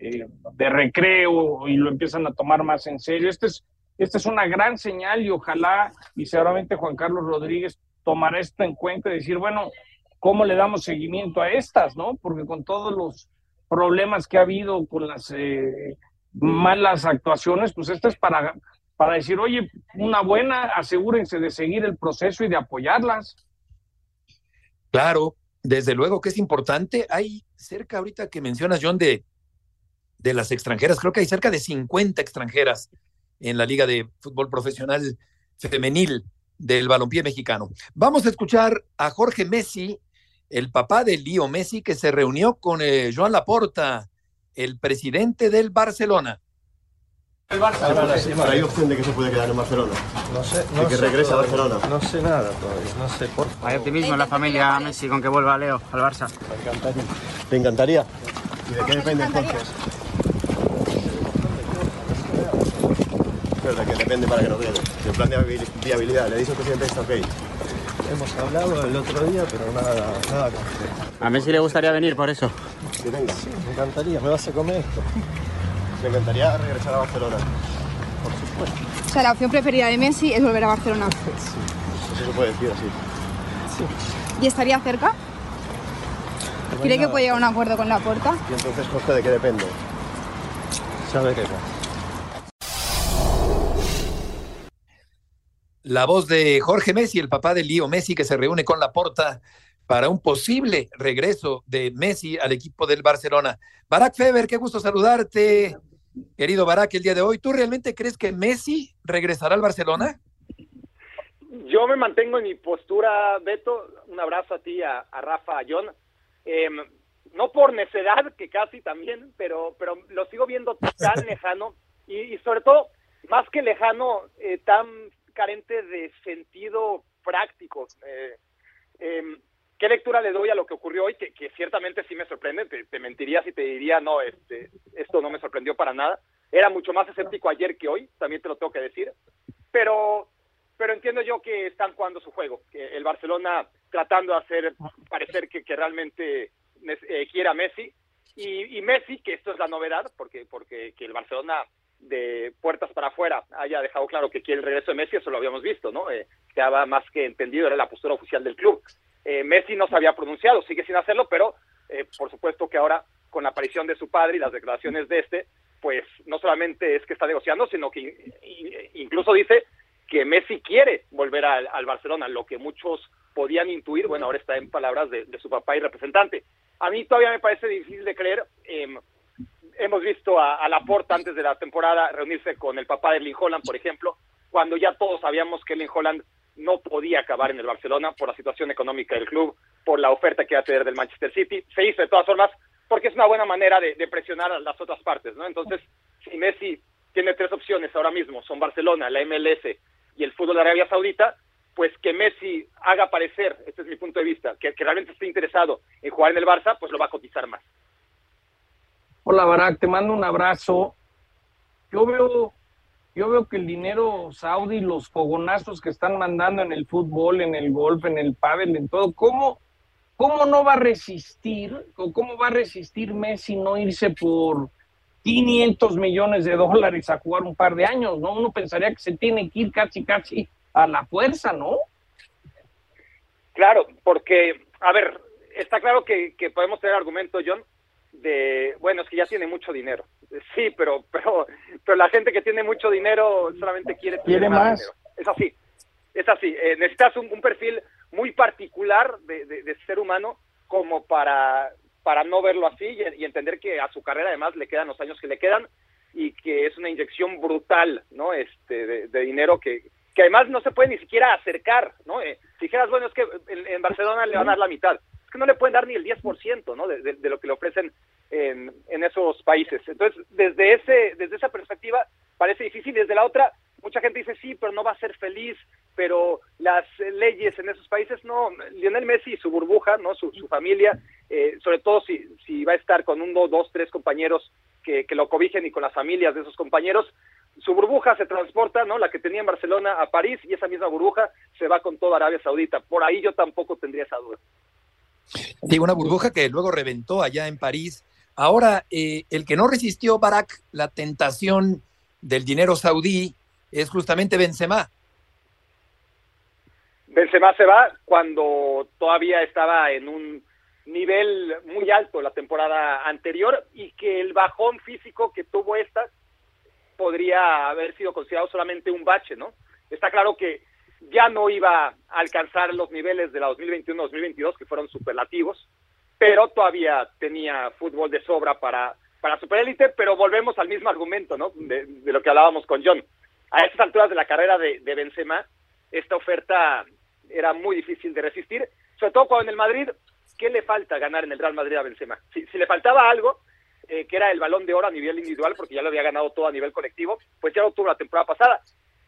eh, de recreo y lo empiezan a tomar más en serio. Este es, esta es una gran señal y ojalá y seguramente Juan Carlos Rodríguez tomará esto en cuenta y decir, bueno, ¿cómo le damos seguimiento a estas, no? Porque con todos los problemas que ha habido con las eh, malas actuaciones, pues esto es para, para decir, oye, una buena, asegúrense de seguir el proceso y de apoyarlas. Claro, desde luego que es importante. Hay cerca ahorita que mencionas, John, de, de las extranjeras, creo que hay cerca de 50 extranjeras en la Liga de Fútbol Profesional Femenil del balompié mexicano. Vamos a escuchar a Jorge Messi, el papá de Lío Messi, que se reunió con eh, Joan Laporta, el presidente del Barcelona. El Barça, ¿Hay opción de que se puede quedar en Barcelona? No sé. de que regrese a Barcelona. No sé nada todavía, no sé por Hay optimismo en la familia Messi con que vuelva Leo al Barça. Me encantaría. ¿Te encantaría? ¿Y de qué depende entonces? Pero de qué depende para que no quede. El plan de viabilidad, le dice al presidente está ok. Hemos hablado el otro día, pero nada, nada concreto. A Messi le gustaría venir por eso. Que venga. Sí, me encantaría, me vas a comer esto. Me encantaría regresar a Barcelona. Por supuesto. O sea, la opción preferida de Messi es volver a Barcelona. Sí, eso se puede decir así. Sí. ¿Y estaría cerca? ¿Cree que puede llegar a un acuerdo con la puerta? Y entonces, Jorge, ¿de qué depende? Sabe qué pasa. La voz de Jorge Messi, el papá de Lío Messi, que se reúne con Laporta para un posible regreso de Messi al equipo del Barcelona. Barak Feber, qué gusto saludarte, querido Barak, el día de hoy. ¿Tú realmente crees que Messi regresará al Barcelona? Yo me mantengo en mi postura, Beto. Un abrazo a ti, a, a Rafa, a John. Eh, no por necedad, que casi también, pero, pero lo sigo viendo tan lejano y, y sobre todo, más que lejano, eh, tan carente de sentido práctico. Eh, eh, ¿Qué lectura le doy a lo que ocurrió hoy? Que, ciertamente sí me sorprende. Te, te, mentiría si te diría, no, este, esto no me sorprendió para nada. Era mucho más escéptico ayer que hoy, también te lo tengo que decir. Pero, pero entiendo yo que están jugando su juego. El Barcelona tratando de hacer parecer que, realmente eh, quiere a Messi. Y, y Messi, que esto es la novedad, porque, porque que el Barcelona de puertas para afuera haya dejado claro que quiere el regreso de Messi, eso lo habíamos visto, ¿no? Eh, quedaba más que entendido, era la postura oficial del club. Eh, Messi no se había pronunciado, sigue sin hacerlo, pero eh, por supuesto que ahora con la aparición de su padre y las declaraciones de este, pues no solamente es que está negociando, sino que incluso dice que Messi quiere volver al, al Barcelona, lo que muchos podían intuir, bueno, ahora está en palabras de, de su papá y representante. A mí todavía me parece difícil de creer. Eh, hemos visto a, a Laporta antes de la temporada reunirse con el papá de Erling Holland, por ejemplo, cuando ya todos sabíamos que Erling Holland no podía acabar en el Barcelona por la situación económica del club, por la oferta que iba a tener del Manchester City. Se hizo de todas formas porque es una buena manera de, presionar a las otras partes, ¿no? Entonces, si Messi tiene tres opciones ahora mismo, son Barcelona, la MLS y el fútbol de Arabia Saudita, pues que Messi haga parecer, este es mi punto de vista, que, que realmente esté interesado en jugar en el Barça, pues lo va a cotizar más. Hola Barak, te mando un abrazo. Yo veo, yo veo que el dinero saudí, los fogonazos que están mandando en el fútbol, en el golf, en el pádel, en todo, ¿cómo, cómo no va a resistir, o cómo va a resistir Messi no irse por 500 millones de dólares a jugar un par de años, ¿no? Uno pensaría que se tiene que ir casi, casi a la fuerza, ¿no? Claro, porque, a ver, está claro que podemos tener argumentos, John, de, bueno, es que ya tiene mucho dinero. Sí, pero, pero, pero la gente que tiene mucho dinero solamente quiere tener Quiere más. dinero. Es así, es así. Eh, necesitas un, un perfil muy particular de, de- de ser humano como para, para no verlo así y, y entender que a su carrera además le quedan los años que le quedan y que es una inyección brutal, ¿no? Este, de, de dinero que, que además no se puede ni siquiera acercar, ¿no? Eh, si dijeras, bueno, es que en, en Barcelona le van a dar la mitad, que no le pueden dar ni el 10%, ¿no? De, lo que le ofrecen en, esos países. Entonces, desde ese, desde esa perspectiva parece difícil, desde la otra, mucha gente dice, sí, pero no va a ser feliz, pero las leyes en esos países, no, Lionel Messi y su burbuja, ¿no? Su, su familia, eh, sobre todo si, si va a estar con uno, dos, tres compañeros que, que lo cobijen y con las familias de esos compañeros, su burbuja se transporta, ¿no? La que tenía en Barcelona a París y esa misma burbuja se va con toda Arabia Saudita. Por ahí yo tampoco tendría esa duda. Sí, una burbuja que luego reventó allá en París. Ahora, eh, el que no resistió Barack la tentación del dinero saudí es justamente Benzema. Benzema se va cuando todavía estaba en un nivel muy alto la temporada anterior y que el bajón físico que tuvo esta podría haber sido considerado solamente un bache, ¿no? Está claro que ya no iba a alcanzar los niveles de la 2021-2022 que fueron superlativos, pero todavía tenía fútbol de sobra para para superélite, pero volvemos al mismo argumento, ¿no? De, de lo que hablábamos con John. A estas alturas de la carrera de, de Benzema, esta oferta era muy difícil de resistir, sobre todo cuando en el Madrid, ¿qué le falta ganar en el Real Madrid a Benzema? Si, si le faltaba algo, eh, que era el balón de oro a nivel individual, porque ya lo había ganado todo a nivel colectivo, pues ya lo tuvo la temporada pasada.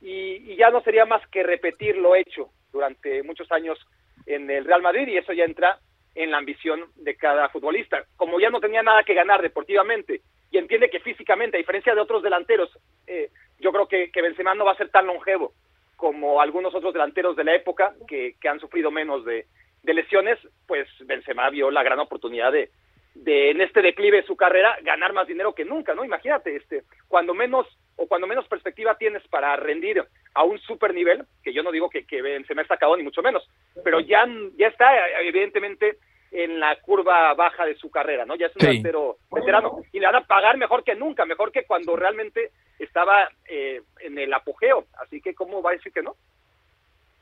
Y, y ya no sería más que repetir lo hecho durante muchos años en el Real Madrid, y eso ya entra en la ambición de cada futbolista. Como ya no tenía nada que ganar deportivamente y entiende que físicamente, a diferencia de otros delanteros, eh, yo creo que, que Benzema no va a ser tan longevo como algunos otros delanteros de la época que, que han sufrido menos de, de lesiones, pues Benzema vio la gran oportunidad de, de en este declive de su carrera ganar más dinero que nunca, ¿no? Imagínate, este, cuando menos o cuando menos perspectiva tienes para rendir a un super nivel, que yo no digo que, que Benzema está acabado ni mucho menos, pero ya, ya está evidentemente en la curva baja de su carrera, ¿no? Ya es un Sí. veterano y le van a pagar mejor que nunca, mejor que cuando realmente estaba eh, en el apogeo, así que ¿cómo va a decir que no?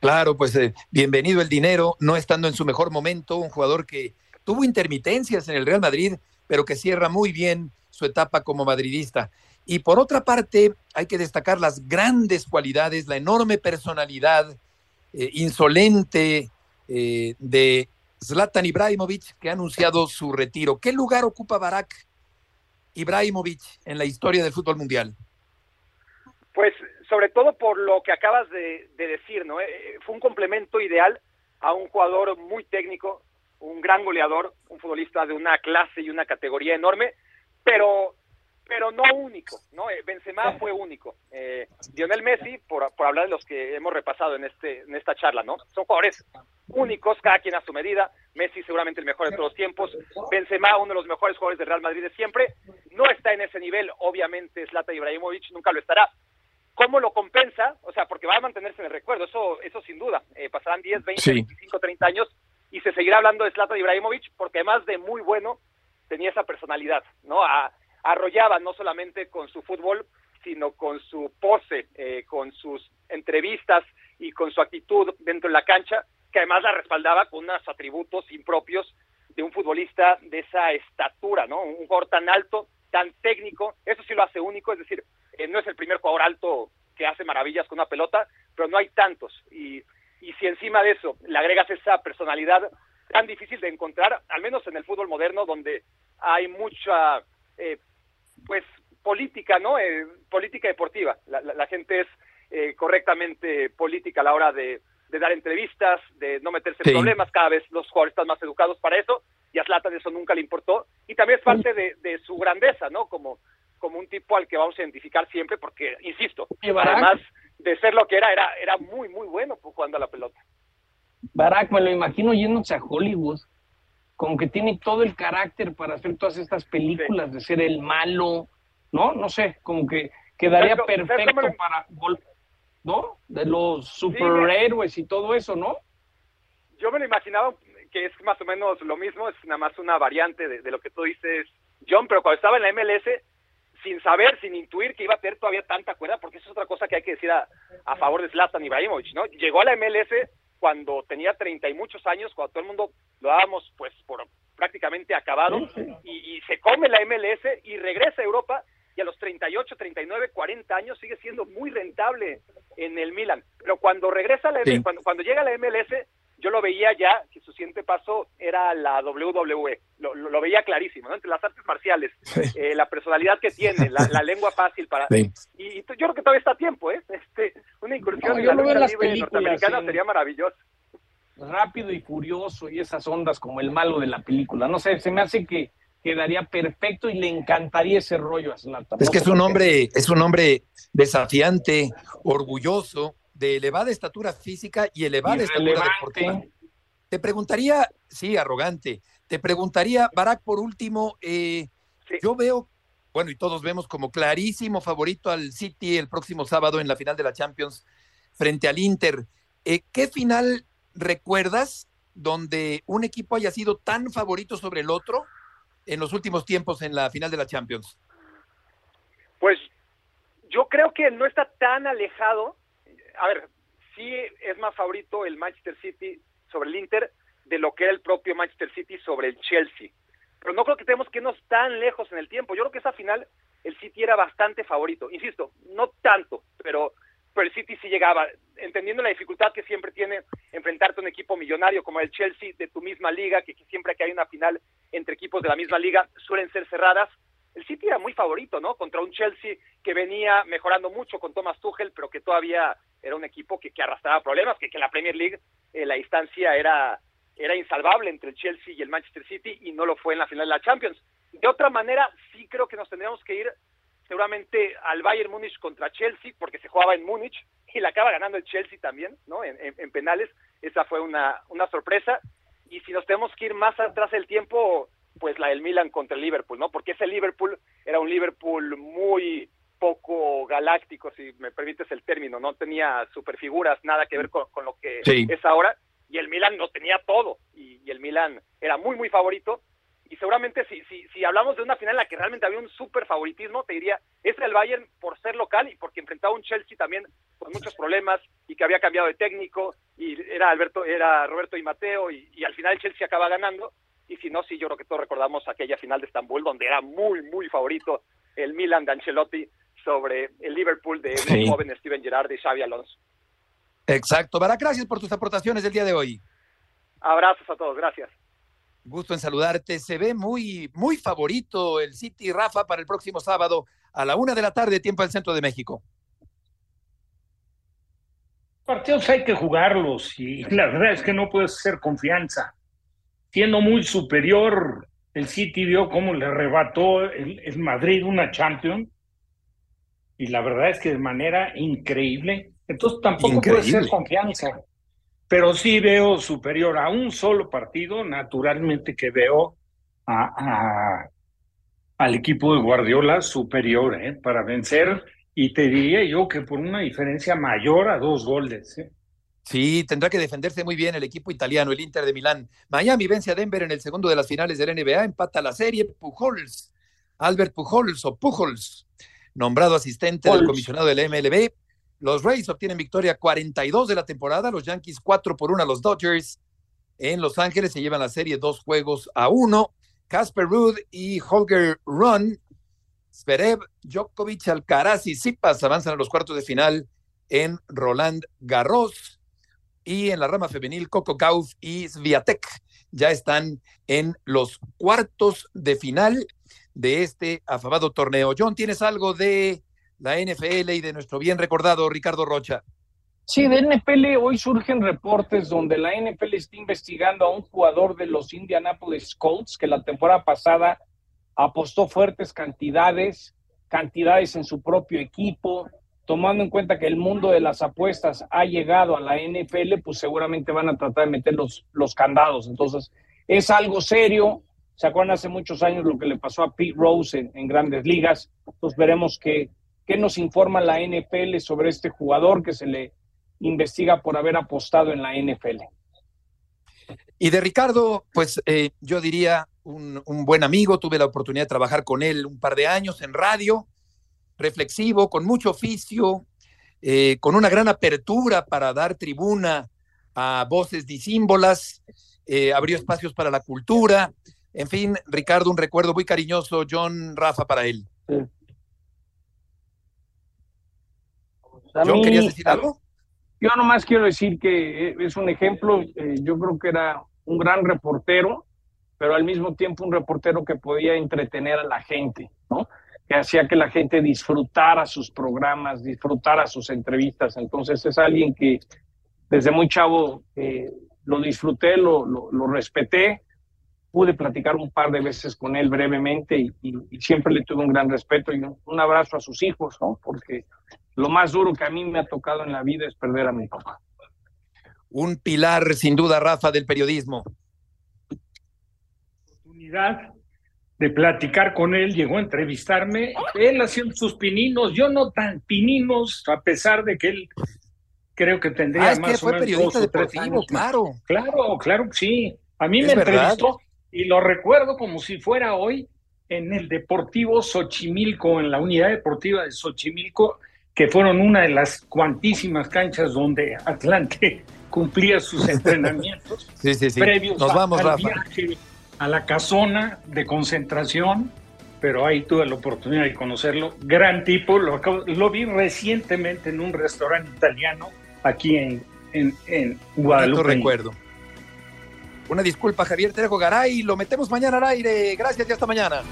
Claro, pues eh, bienvenido el dinero, no estando en su mejor momento, un jugador que tuvo intermitencias en el Real Madrid, pero que cierra muy bien su etapa como madridista. Y por otra parte, hay que destacar las grandes cualidades, la enorme personalidad eh, insolente eh, de Zlatan Ibrahimovic, que ha anunciado su retiro. ¿Qué lugar ocupa Barack Ibrahimovic en la historia del fútbol mundial? Pues sobre todo por lo que acabas de, de decir, ¿no? Eh, fue un complemento ideal a un jugador muy técnico, un gran goleador, un futbolista de una clase y una categoría enorme, pero pero no único, ¿no? Eh, Benzema fue único. Eh, Lionel Messi, por, por hablar de los que hemos repasado en este en esta charla, ¿no? Son jugadores únicos, cada quien a su medida. Messi seguramente el mejor de todos los tiempos. Benzema, uno de los mejores jugadores del Real Madrid de siempre. No está en ese nivel, obviamente, Zlatan Ibrahimovic nunca lo estará. ¿Cómo lo compensa? O sea, porque va a mantenerse en el recuerdo, eso, eso sin duda. Eh, pasarán 10, 20, Sí. 25, 30 años y se seguirá hablando de Zlatan Ibrahimovic porque además de muy bueno, tenía esa personalidad, ¿no? A- arrollaba no solamente con su fútbol, sino con su pose, eh, con sus entrevistas y con su actitud dentro de la cancha, que además la respaldaba con unos atributos impropios de un futbolista de esa estatura, ¿no? Un jugador tan alto, tan técnico, eso sí lo hace único, es decir, eh, no es el primer jugador alto que hace maravillas con una pelota, pero no hay tantos. Y, y si encima de eso le agregas esa personalidad tan difícil de encontrar, al menos en el fútbol moderno, donde hay mucha, eh, pues, política, ¿no? Eh, política deportiva. La, la- la gente es eh, correctamente política a la hora de, de dar entrevistas, de no meterse en Sí. problemas. Cada vez los jugadores están más educados para eso y a Zlatan eso nunca le importó. Y también es parte de, de su grandeza, ¿no? Como, como un tipo al que vamos a identificar siempre porque, insisto, además de ser lo que era, era, era muy, muy bueno jugando a la pelota. Barack me lo imagino yéndose a Hollywood, como que tiene todo el carácter para hacer todas estas películas de ser el malo, ¿no? No sé, como que quedaría ¿Sabes cómo- sabes perfecto para, ¿no? De los superhéroes y todo eso, ¿no? Yo me lo imaginaba que es más o menos lo mismo, es nada más una variante de, de lo que tú dices, John, pero cuando estaba en la MLS, sin saber, sin intuir que iba a tener todavía tanta cuerda, porque eso es otra cosa que hay que decir a, a favor de Zlatan Ibrahimovic, ¿no? Llegó a la MLS cuando tenía treinta y muchos años, cuando todo el mundo lo dábamos pues por prácticamente acabado, y, y se come la MLS y regresa a Europa y a los 38, 39, 40 años sigue siendo muy rentable en el Milan. Pero cuando regresa a la Sí. cuando, cuando llega a la MLS, yo lo veía ya que su siguiente paso era la WWE. Lo, lo- lo veía clarísimo, ¿no? Entre las artes marciales, eh, la personalidad que tiene, la, la lengua fácil para... Sí. Y, y yo creo que todavía está a tiempo, ¿eh? Este, una incursión No, en la en lucha las libre norteamericana en- sería maravilloso. rápido y furioso y esas ondas como el malo de la película. No sé, se me hace que quedaría perfecto y le encantaría ese rollo a Zlatan. Es que es un hombre, es un hombre desafiante, orgulloso, de elevada estatura física y elevada estatura deportiva. Te preguntaría, sí, arrogante. Te preguntaría, Barack, por último, eh, yo veo, bueno, y todos vemos como clarísimo favorito al City el próximo sábado en la final de la Champions frente al Inter. Eh, ¿Qué final recuerdas donde un equipo haya sido tan favorito sobre el otro en los últimos tiempos en la final de la Champions? Pues yo creo que no está tan alejado. A ver, sí es más favorito el Manchester City sobre el Inter de lo que era el propio Manchester City sobre el Chelsea. Pero no creo que tenemos que irnos tan lejos en el tiempo. Yo creo que esa final el City era bastante favorito. Insisto, no tanto, pero, pero el City sí llegaba, entendiendo la dificultad que siempre tiene enfrentarte a un equipo millonario como el Chelsea de tu misma liga, que, que siempre que hay una final entre equipos de la misma liga suelen ser cerradas. El City era muy favorito, ¿no? Contra un Chelsea que venía mejorando mucho con Thomas Tuchel, pero que todavía era un equipo que, que arrastraba problemas, que, en la Premier League eh, la distancia era, era insalvable entre el Chelsea y el Manchester City y no lo fue en la final de la Champions. De otra manera, sí creo que nos tendríamos que ir seguramente al Bayern Múnich contra Chelsea, porque se jugaba en Múnich y la acaba ganando el Chelsea también, ¿no? En penales. Esa fue una, una sorpresa. Y si nos tenemos que ir más atrás del tiempo, pues la del Milan contra el Liverpool, ¿no? Porque ese Liverpool era un Liverpool muy poco galáctico, si me permites el término, no tenía superfiguras, nada que ver con, con lo que Sí. es ahora, y el Milan no tenía todo, y, y el Milan era muy, muy favorito, y seguramente si, si, si hablamos de una final en la que realmente había un super favoritismo, te diría, es el Bayern por ser local y porque enfrentaba a un Chelsea también con muchos problemas y que había cambiado de técnico y era Alberto, era Roberto y Mateo y, y al final el Chelsea acaba ganando y si no, sí, yo creo que todos recordamos aquella final de Estambul donde era muy, muy favorito el Milan de Ancelotti sobre el Liverpool de Sí. los jóvenes Steven Gerrard y Xavi Alonso. Exacto. Barack, gracias por tus aportaciones del día de hoy. Abrazos a todos, gracias. Gusto en saludarte. Se ve muy, muy favorito el City Rafa para el próximo sábado a la una de la tarde, tiempo del centro de México. Partidos hay que jugarlos y la verdad es que no puedes hacer confianza. Siendo muy superior, el City vio cómo le arrebató el, el Madrid una Champions y la verdad es que de manera increíble. Entonces tampoco puede ser confianza. Pero sí veo superior a un solo partido, naturalmente que veo a, a- al equipo de Guardiola superior ¿eh? para vencer y te diría yo que por una diferencia mayor a dos goles. ¿eh? Sí, tendrá que defenderse muy bien el equipo italiano, el Inter de Milán. Miami vence a Denver en el segundo de las finales del NBA, empata la serie. Pujols, Albert Pujols o Pujols, nombrado asistente del comisionado del MLB. Los Rays obtienen victoria 42 de la temporada, los Yankees 4 por 1 a los Dodgers. En Los Ángeles se llevan la serie dos juegos a uno. Casper Ruud y Holger Run, Zverev, Djokovic, Alcaraz y Zipas avanzan a los cuartos de final en Roland Garros. Y en la rama femenil, Coco Gauff y Sviatek ya están en los cuartos de final de este afamado torneo. John, ¿tienes algo de la NFL y de nuestro bien recordado Ricardo Rocha? Sí, de NFL hoy surgen reportes donde la NFL está investigando a un jugador de los Indianapolis Colts que la temporada pasada apostó fuertes cantidades, cantidades en su propio equipo, tomando en cuenta que el mundo de las apuestas ha llegado a la NFL, pues seguramente van a tratar de meter los, los candados. Entonces, es algo serio. ¿Se acuerdan hace muchos años lo que le pasó a Pete Rose en, grandes ligas? Entonces veremos qué, qué nos informa la NFL sobre este jugador que se le investiga por haber apostado en la NFL. Y de Ricardo, pues eh, yo diría un, un, buen amigo, tuve la oportunidad de trabajar con él un par de años en radio, reflexivo, con mucho oficio, eh, con una gran apertura para dar tribuna a voces disímbolas, eh, abrió espacios para la cultura. En fin, Ricardo, un recuerdo muy cariñoso, John, Rafa, para él. Sí. John, ¿querías decir algo? Yo nomás quiero decir que eh, es un ejemplo, eh, yo creo que era un gran reportero, pero al mismo tiempo un reportero que podía entretener a la gente, ¿no? Que hacía que la gente disfrutara sus programas, disfrutara sus entrevistas. Entonces es alguien que desde muy chavo eh, lo disfruté, lo, lo, lo, respeté, pude platicar un par de veces con él brevemente y, y, y siempre le tuve un gran respeto y un, un, abrazo a sus hijos, ¿no? Porque lo más duro que a mí me ha tocado en la vida es perder a mi papá. Un pilar, sin duda, Rafa, del periodismo. Oportunidad de platicar con él, llegó a entrevistarme, él haciendo sus pininos, yo no tan pininos, a pesar de que él creo que tendría ah, es más que fue periodista deportivo, claro. Claro, claro que sí. A mí Es me verdad. entrevistó y lo recuerdo como si fuera hoy en el Deportivo Xochimilco, en la unidad deportiva de Xochimilco, que fueron una de las cuantísimas canchas donde Atlante cumplía sus entrenamientos Sí, sí, sí. previos Nos a- vamos, al Rafa. viaje a la casona de concentración, pero ahí tuve la oportunidad de conocerlo. Gran tipo, lo, acabo- lo vi recientemente en un restaurante italiano aquí en, en, en Guadalupe. recuerdo. Una disculpa, Javier Trejo Garay. Lo metemos mañana al aire. Gracias y hasta mañana.